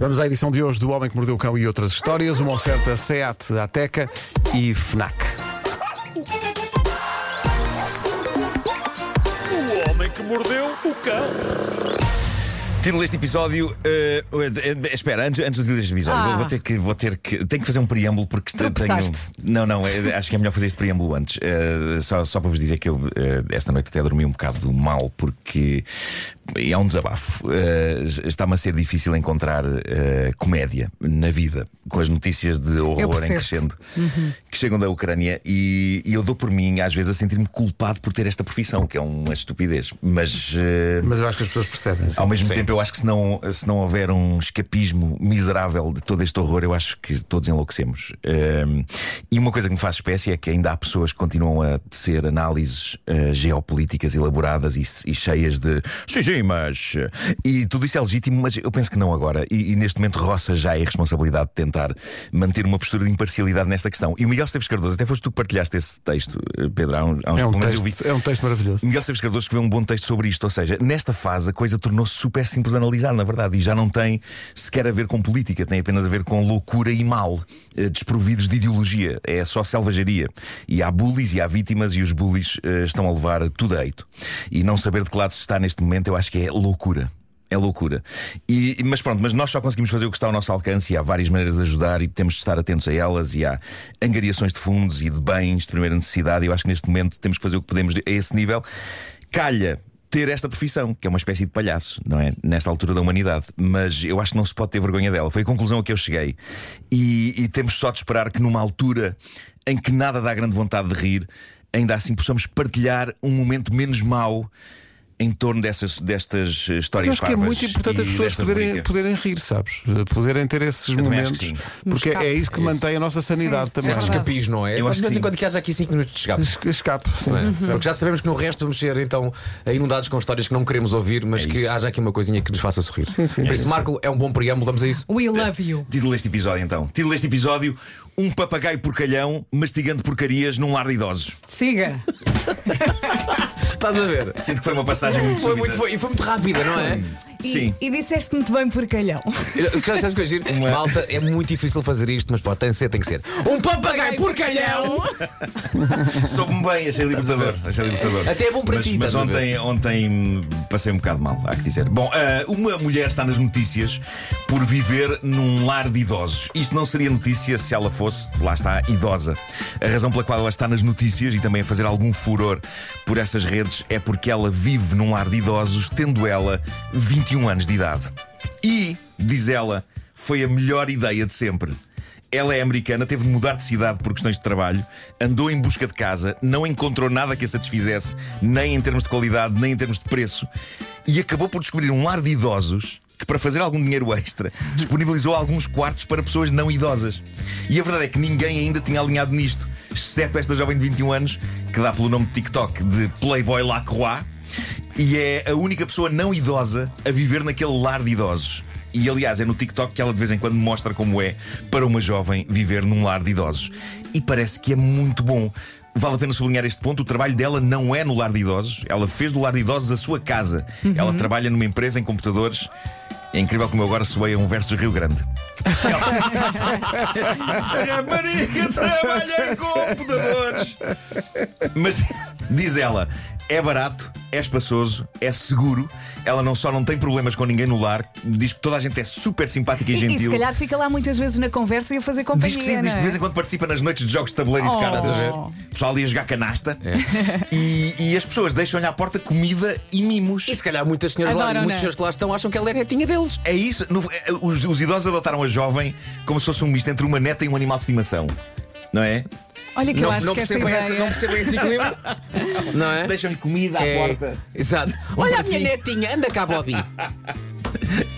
Vamos à edição de hoje do Homem que Mordeu o Cão e outras histórias. Uma oferta SEAT, Ateca e FNAC. O homem que mordeu o cão. Título deste episódio. eh, eh, espera, antes, antes do deste episódio, Ah. vou, vou ter que, vou ter que. Tenho que fazer um preâmbulo porque te- tenho. Não, não, eh, acho que é melhor fazer este preâmbulo antes. Só, só para vos dizer que eu esta noite até dormi um bocado mal porque é um desabafo. Está-me a ser difícil encontrar comédia na vida com as notícias de horror em crescendo que chegam da Ucrânia e, e eu dou por mim, às vezes, a sentir-me culpado por ter esta profissão, que é uma estupidez. Mas. Mas eu acho que as pessoas percebem. sim. ao mesmo tempo, eu acho que se não, se não houver um escapismo miserável de todo este horror, eu acho que todos enlouquecemos. Ehm, e uma coisa que me faz espécie é que ainda há pessoas que continuam a tecer análises eh, geopolíticas elaboradas e, e cheias de sim, sim, mas. eh", E tudo isso é legítimo, mas eu penso que não agora. E, e neste momento roça já a irresponsabilidade de tentar manter uma postura de imparcialidade nesta questão. E o Miguel Esteves Cardoso, até foste tu que partilhaste esse texto, eh, Pedro, há uns, há uns É um, menos eu vi. texto, é um texto maravilhoso. Miguel Esteves Cardoso escreveu um bom texto sobre isto, ou seja, nesta fase a coisa tornou-se super simples de analisar, na verdade, e já não tem sequer a ver com política, tem apenas a ver com loucura e mal, eh, desprovidos de ideologia. É só selvageria. E há bullies e há vítimas, e os bullies eh, estão a levar tudo a eito. E não saber de que lado se está neste momento, eu acho que é loucura. É loucura. E, mas pronto, mas nós só conseguimos fazer o que está ao nosso alcance e há várias maneiras de ajudar e temos de estar atentos a elas e há angariações de fundos e de bens de primeira necessidade. Eu acho que neste momento temos que fazer o que podemos a esse nível. Calha ter esta profissão, que é uma espécie de palhaço, não é? Nesta altura da humanidade. Mas eu acho que não se pode ter vergonha dela. Foi a conclusão a que eu cheguei. E, e temos só de esperar que numa altura em que nada dá grande vontade de rir, ainda assim possamos partilhar um momento menos mau em torno dessas, destas eh, histórias Eu acho que é muito importante as e pessoas poderem, rubrica. poderem rir, sabes? Poderem ter esses acho momentos. Porque escape. é isso que mantém a nossa sanidade Sim, também. é Certo verdade. escapismo, não é? Eu acho de vez em quando que haja aqui 5 minutos de escape. Es- Escape, sim. é? Uhum. Porque já sabemos que no resto vamos ser então inundados com histórias que não queremos ouvir, mas É que haja aqui uma coisinha que nos faça sorrir. Sim, sim. Por É isso, isso. Marco, é um bom preâmbulo, vamos a isso. We love you. Título deste episódio então. Título deste episódio: Um papagaio porcalhão mastigando porcarias num lar de idosos. Siga. Estás a ver? Sinto que foi uma passagem muito Foi súbita. muito, foi, e foi muito rápida, não é? E, Sim. e disseste muito bem porcalhão. Sabes o que é giro? Malta, é muito difícil fazer isto, mas pode, tem que ser, tem que ser. Um papagaio porcalhão! Soube-me bem, achei libertador. Achei libertador. Até é bom para mas, ti, Mas estás a ontem, ontem passei um bocado mal, há que dizer. Bom, ah, uma mulher está nas notícias por viver num lar de idosos. Isto não seria notícia se ela fosse, lá está, idosa. A razão pela qual ela está nas notícias e também a fazer algum furor por essas redes é porque ela vive num lar de idosos, tendo ela 21 anos de idade. E, diz ela, foi a melhor ideia de sempre. Ela é americana, teve de mudar de cidade por questões de trabalho, andou em busca de casa, não encontrou nada que a satisfizesse, nem em termos de qualidade, nem em termos de preço, e acabou por descobrir um lar de idosos que, para fazer algum dinheiro extra, disponibilizou alguns quartos para pessoas não idosas. E a verdade é que ninguém ainda tinha alinhado nisto, exceto esta jovem de 21 anos, que dá pelo nome de TikTok de Playboy Lacroix, e é a única pessoa não idosa a viver naquele lar de idosos. E aliás, é no TikTok que ela de vez em quando mostra como é para uma jovem viver num lar de idosos. E parece que é muito bom. Vale a pena sublinhar este ponto: o trabalho dela não é no lar de idosos, ela fez do lar de idosos a sua casa. Ela trabalha numa empresa em computadores. É incrível como eu agora soei a um verso de Rio Grande. A rapariga trabalha em computadores. Mas diz ela: é barato, é espaçoso, é seguro. Ela não só não tem problemas com ninguém no lar, diz que toda a gente é super simpática e, E, e gentil. se calhar fica lá muitas vezes na conversa e a fazer companhia. Diz que sim, não diz que de é? vez em quando participa nas noites de jogos de tabuleiro e Oh. de cartas. Estás a ver? O pessoal ali a jogar canasta. E, e as pessoas deixam-lhe à porta comida e mimos. E se calhar muitas senhoras lá, Adoram, muitos não é? senhores que lá estão acham que ela é netinha deles. É isso. no- é, os, os idosos adotaram a jovem como se fosse um misto entre uma neta e um animal de estimação. Não é? Olha que eu Não, acho não que esta percebem ideia. essa, não percebem esse equilíbrio. não é? Deixam-lhe comida à É, porta. Exato. Olha a minha netinha, anda cá, Bobby.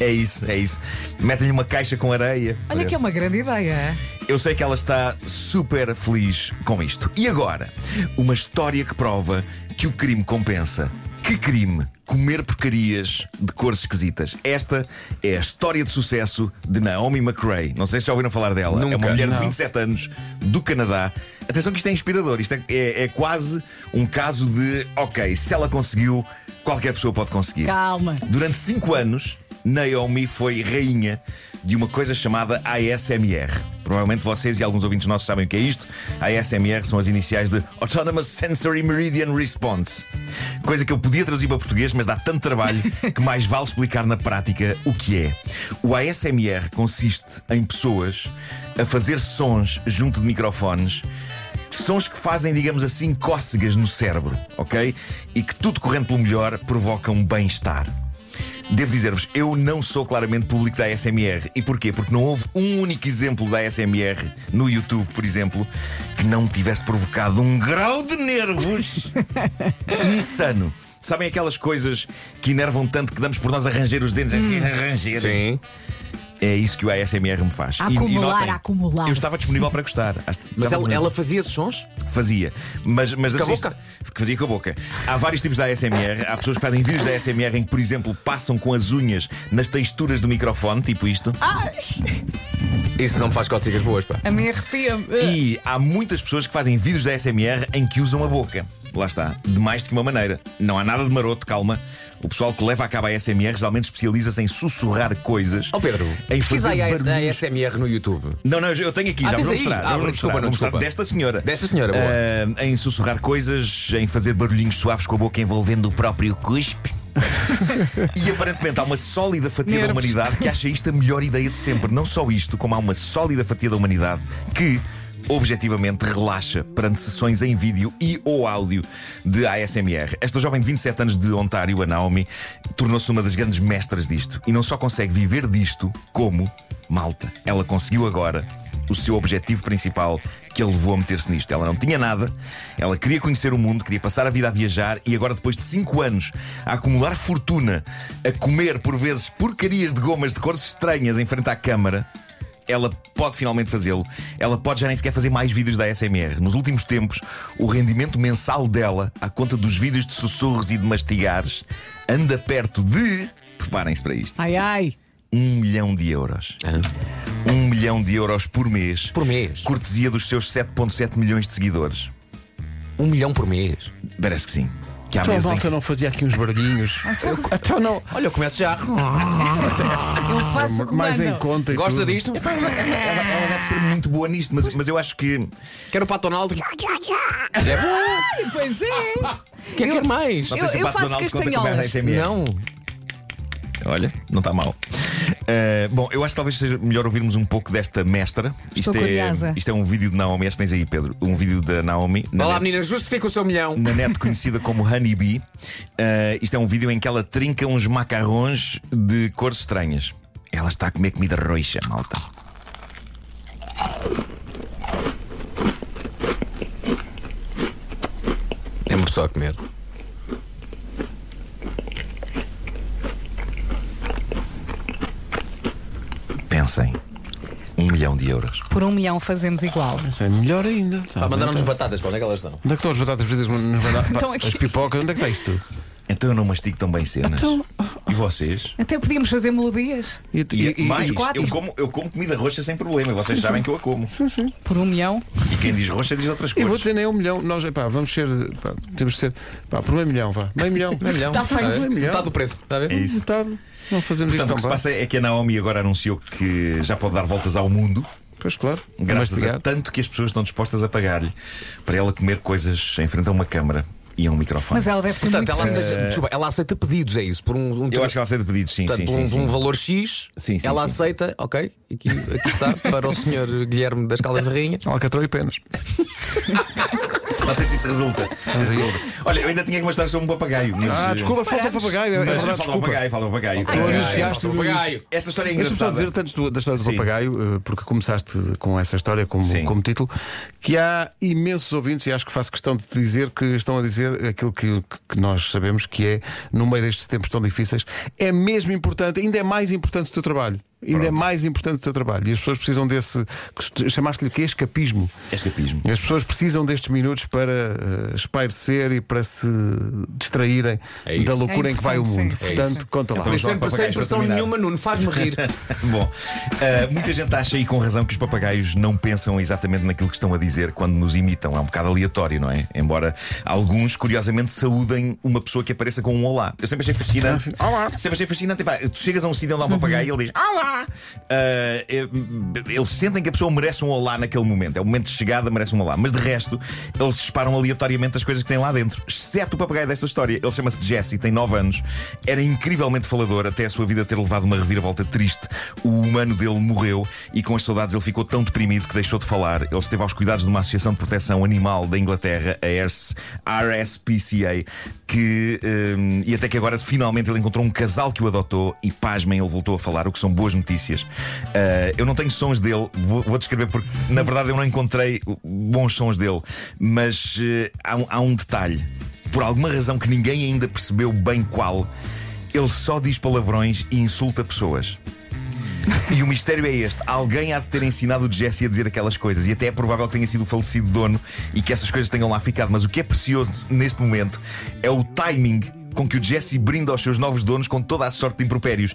É isso, é isso. Metem-lhe uma caixa com areia. Olha que é uma grande ideia. Eu sei que ela está super feliz com isto. E agora, uma história que prova que o crime compensa. Que crime! Comer porcarias de cores esquisitas. Esta é a história de sucesso de Naomi McRae. Não sei se já ouviram falar dela. Nunca, é uma mulher de não. 27 anos do Canadá. Atenção que isto é inspirador. Isto é, é- é quase um caso de ok, se ela conseguiu, qualquer pessoa pode conseguir. Calma. Durante 5 anos, Naomi foi rainha de uma coisa chamada ASMR. Provavelmente vocês e alguns ouvintes nossos sabem o que é isto. ASMR são as iniciais de Autonomous Sensory Meridian Response. Coisa que eu podia traduzir para português, mas dá tanto trabalho que mais vale explicar na prática o que é. O ASMR consiste em pessoas a fazer sons junto de microfones sons que fazem, digamos assim, cócegas no cérebro, ok? E que tudo correndo pelo melhor provocam bem-estar. Devo dizer-vos, eu não sou claramente público da ASMR. E porquê? Porque não houve um único exemplo da ASMR no YouTube, por exemplo, que não tivesse provocado um grau de nervos insano. Sabem aquelas coisas que enervam tanto que damos por nós a ranger os dentes? Hum. A ranger. Sim. É isso que o ASMR me faz. A acumular, notem, a acumular. Eu estava disponível para gostar. Mas ela, ela fazia esses sons? Fazia. Mas, mas Com a boca? fazia com a boca. Há vários tipos de ASMR. Há pessoas que fazem vídeos da ASMR em que, por exemplo, passam com as unhas nas texturas do microfone, tipo isto. Isso não me faz cócegas boas, pá. A mim arrepia-me. E há muitas pessoas que fazem vídeos da ASMR em que usam a boca. Lá está. De mais do que uma maneira. Não há nada de maroto, calma. O pessoal que leva a cabo a ASMR geralmente especializa-se em sussurrar coisas. Ó Pedro, em fazer aí a barulhos. ASMR no YouTube. Não, não, eu tenho aqui, Ah, já tens vou mostrar. Ah, vou desculpa, mostrar, não, desculpa. desta senhora. Desta senhora, boa. Ah, em sussurrar coisas, em fazer barulhinhos suaves com a boca envolvendo o próprio cuspe. e aparentemente há uma sólida fatia da Nervos. humanidade que acha isto a melhor ideia de sempre. Não só isto, como há uma sólida fatia da humanidade que. Objetivamente relaxa perante sessões em vídeo e ou áudio de ASMR. Esta jovem de 27 anos de Ontário, a Naomi, tornou-se uma das grandes mestras disto e não só consegue viver disto, como, malta, ela conseguiu agora o seu objetivo principal que a levou a meter-se nisto. Ela não tinha nada, ela queria conhecer o mundo, queria passar a vida a viajar e agora, depois de 5 anos a acumular fortuna, a comer por vezes porcarias de gomas de cores estranhas em frente à câmara. Ela pode finalmente fazê-lo. Ela pode já nem sequer fazer mais vídeos da ASMR. Nos últimos tempos, o rendimento mensal dela, à conta dos vídeos de sussurros e de mastigares, anda perto de. Preparem-se para isto: Ai, ai. um milhão de euros. Um milhão de euros por mês. Por mês. Cortesia dos seus 7,7 milhões de seguidores. Um milhão por mês. Parece que sim. Que há Então a meses em malta que- não fazia aqui uns barulhinhos. Então não. Olha, eu começo já. Eu faço Mais em conta Gosta tudo. disto? Ela, ela deve ser muito boa nisto, mas, mas eu acho que. Quero o Pato Donald. É bom. Pois é. Quer, quer mais? Não sei se Eu- o eu Pato faço castanholas. é. Não. Olha, não está mal. Uh, bom, eu acho que talvez seja melhor ouvirmos um pouco desta mestra. Isto, é, isto é um vídeo de Naomi. Este tens aí, Pedro. Um vídeo da Naomi. na Olá, net- menina, justifica o seu milhão. na net conhecida como Honeybee. Uh, isto é um vídeo em que ela trinca uns macarrões de cores estranhas. Ela está a comer comida roxa, malta. É uma pessoa a comer. Pensem. Um milhão de euros. Por um milhão fazemos igual. É melhor ainda. Tá Pá, mandaram-nos batatas, para onde é que elas estão? Onde é que estão as batatas fritas? Nos pá, Estão aqui. As pipocas, onde é que está isso tudo? Então eu não mastigo tão bem cenas. Então- E vocês? Até podíamos fazer melodias. E, E, mais, os quatro? eu como, eu como comida roxa sem problema. e Vocês sabem que eu a como. Por um milhão. Quem diz roxa diz outras Eu coisas. vou dizer nem um milhão. Nós, pá, vamos ser. Pá, temos de ser. Pá, por meio milhão, vá. Meio milhão. Meio milhão. Tá feito. Está a ver? Meio milhão. Metade do preço. Está a ver? É isso. Metade. Não fazemos Portanto, o que se passa é que a Naomi agora anunciou que já pode dar voltas ao mundo, Pois claro. graças a tanto que as pessoas estão dispostas a pagar-lhe para ela comer coisas em frente a uma câmara e a um microfone. Mas ela deve ser Portanto, muito ela aceita, desculpa, ela aceita pedidos, é isso? Por um, um Eu acho que ela aceita pedidos, sim, Portanto, sim, sim. um, sim. um valor X, Sim, sim, ela sim. aceita, ok, aqui, aqui está, para o senhor Guilherme das Caldas da Rainha. Alcatrão e penas. Não sei se isso resulta. Se resulta. Olha, eu ainda tinha que mostrar sobre um papagaio. Mas, Ah, eh, desculpa, falta o papagaio. É, Mas verdade, fala o papagaio, fala o papagaio. Tu Eh, anunciaste falta o papagaio. Esta história é Deixa-me só engraçada. dizer, antes do- da história do Sim. papagaio, eh, porque começaste com essa história como, Sim. como título, que há imensos ouvintes, e acho que faço questão de te dizer que estão a dizer aquilo que, que nós sabemos que é, no meio destes tempos tão difíceis, é mesmo importante, ainda é mais importante o teu trabalho. Ainda é Pronto. mais importante o teu trabalho. E as pessoas precisam desse. Chamaste-lhe o quê? Escapismo. Escapismo. As pessoas precisam destes minutos para uh, espairecer e para se distraírem É da loucura É em que vai o mundo. É Portanto, isso. conta lá. Então, exemplo, sem pressão nenhuma, Nuno, faz-me rir. Bom, uh, muita gente acha e com razão que os papagaios não pensam exatamente naquilo que estão a dizer quando nos imitam. É um bocado aleatório, não é? Embora alguns, curiosamente, saúdem uma pessoa que apareça com um olá. Eu sempre achei fascinante. Olá. Sempre achei fascinante. Epá, tu chegas a um sítio onde há um papagaio e ele diz Olá! Uh, eles sentem que a pessoa merece um olá naquele momento. É o momento de chegada, merece um olá. Mas de resto, eles disparam aleatoriamente as coisas que têm lá dentro. Exceto o papagaio desta história. Ele chama-se Jesse, tem 9 anos. Era incrivelmente falador até a sua vida ter levado uma reviravolta triste. O humano dele morreu e com as saudades ele ficou tão deprimido que deixou de falar. Ele esteve aos cuidados de uma associação de proteção animal da Inglaterra, a RS RSPCA, que hum, e até que agora finalmente ele encontrou um casal que o adotou e pasmem, ele voltou a falar, o que são boas notícias. Uh, eu não tenho sons dele, vou, vou descrever porque na verdade eu não encontrei bons sons dele, mas uh, há, há um detalhe. Por alguma razão que ninguém ainda percebeu bem qual, ele só diz palavrões e insulta pessoas. E o mistério é este: alguém há de ter ensinado o Jesse a dizer aquelas coisas, e até é provável que tenha sido o falecido dono e que essas coisas tenham lá ficado. Mas o que é precioso neste momento é o timing com que o Jesse brinda aos seus novos donos com toda a sorte de impropérios.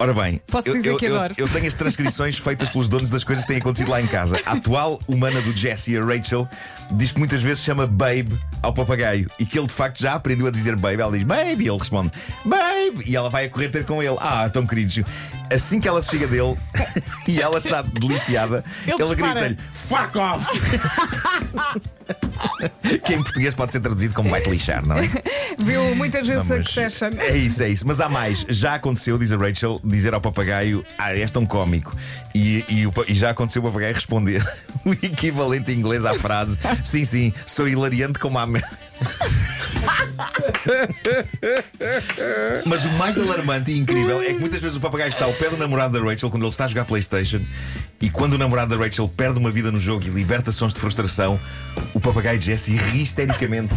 Ora bem, Posso eu, dizer eu- que eu- adoro. eu tenho as transcrições feitas pelos donos das coisas que têm acontecido lá em casa. A atual humana do Jesse, a Rachel, diz que muitas vezes chama Babe ao papagaio e que ele de facto já aprendeu a dizer Babe. Ela diz Babe e ele responde Babe e ela vai a correr ter com ele. Ah, tão queridos. Assim que ela se chega dele e ela está deliciada, Ele ele, grita-lhe Fuck off! que em português pode ser traduzido como vai-te lixar, não é? Viu muitas vezes mas Succession. É isso, é isso. Mas há mais. Já aconteceu, diz a Rachel, dizer ao papagaio: Ah, és tão cómico. E, e, e já aconteceu o papagaio responder o equivalente em inglês à frase: Sim, sim, sou hilariante como a. me-" Mas o mais alarmante e incrível é que muitas vezes o papagaio está ao pé do namorado da Rachel quando ele está a jogar PlayStation. E quando o namorado da Rachel perde uma vida no jogo e liberta sons de frustração, o papagaio Jesse ri histericamente.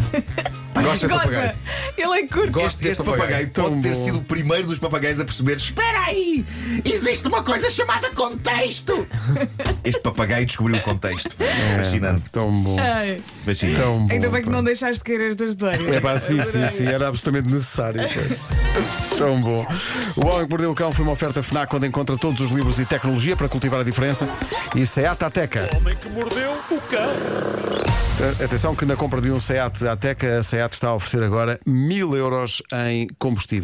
Gosto desse papagaio. Ele é curto. Gosto Este, este papagaio Tão pode ter bom. sido o primeiro dos papagaios a perceber: Espera aí, existe uma coisa chamada contexto. Este papagaio descobriu o contexto. Fascinante. Tão bom. Ai, Fascinante. Tão bom. Ainda bem que pá. não deixaste de cair esta história. É pá, sim, sim, sim, era absolutamente necessário. Tão bom. O Homem que Mordeu o Cão foi uma oferta FNAC onde encontra todos os livros e tecnologia para cultivar a diferença. E Seat Ateca. O homem que mordeu o cão. Atenção que na compra de um Seat Ateca, a Seat está a oferecer agora mil euros em combustível.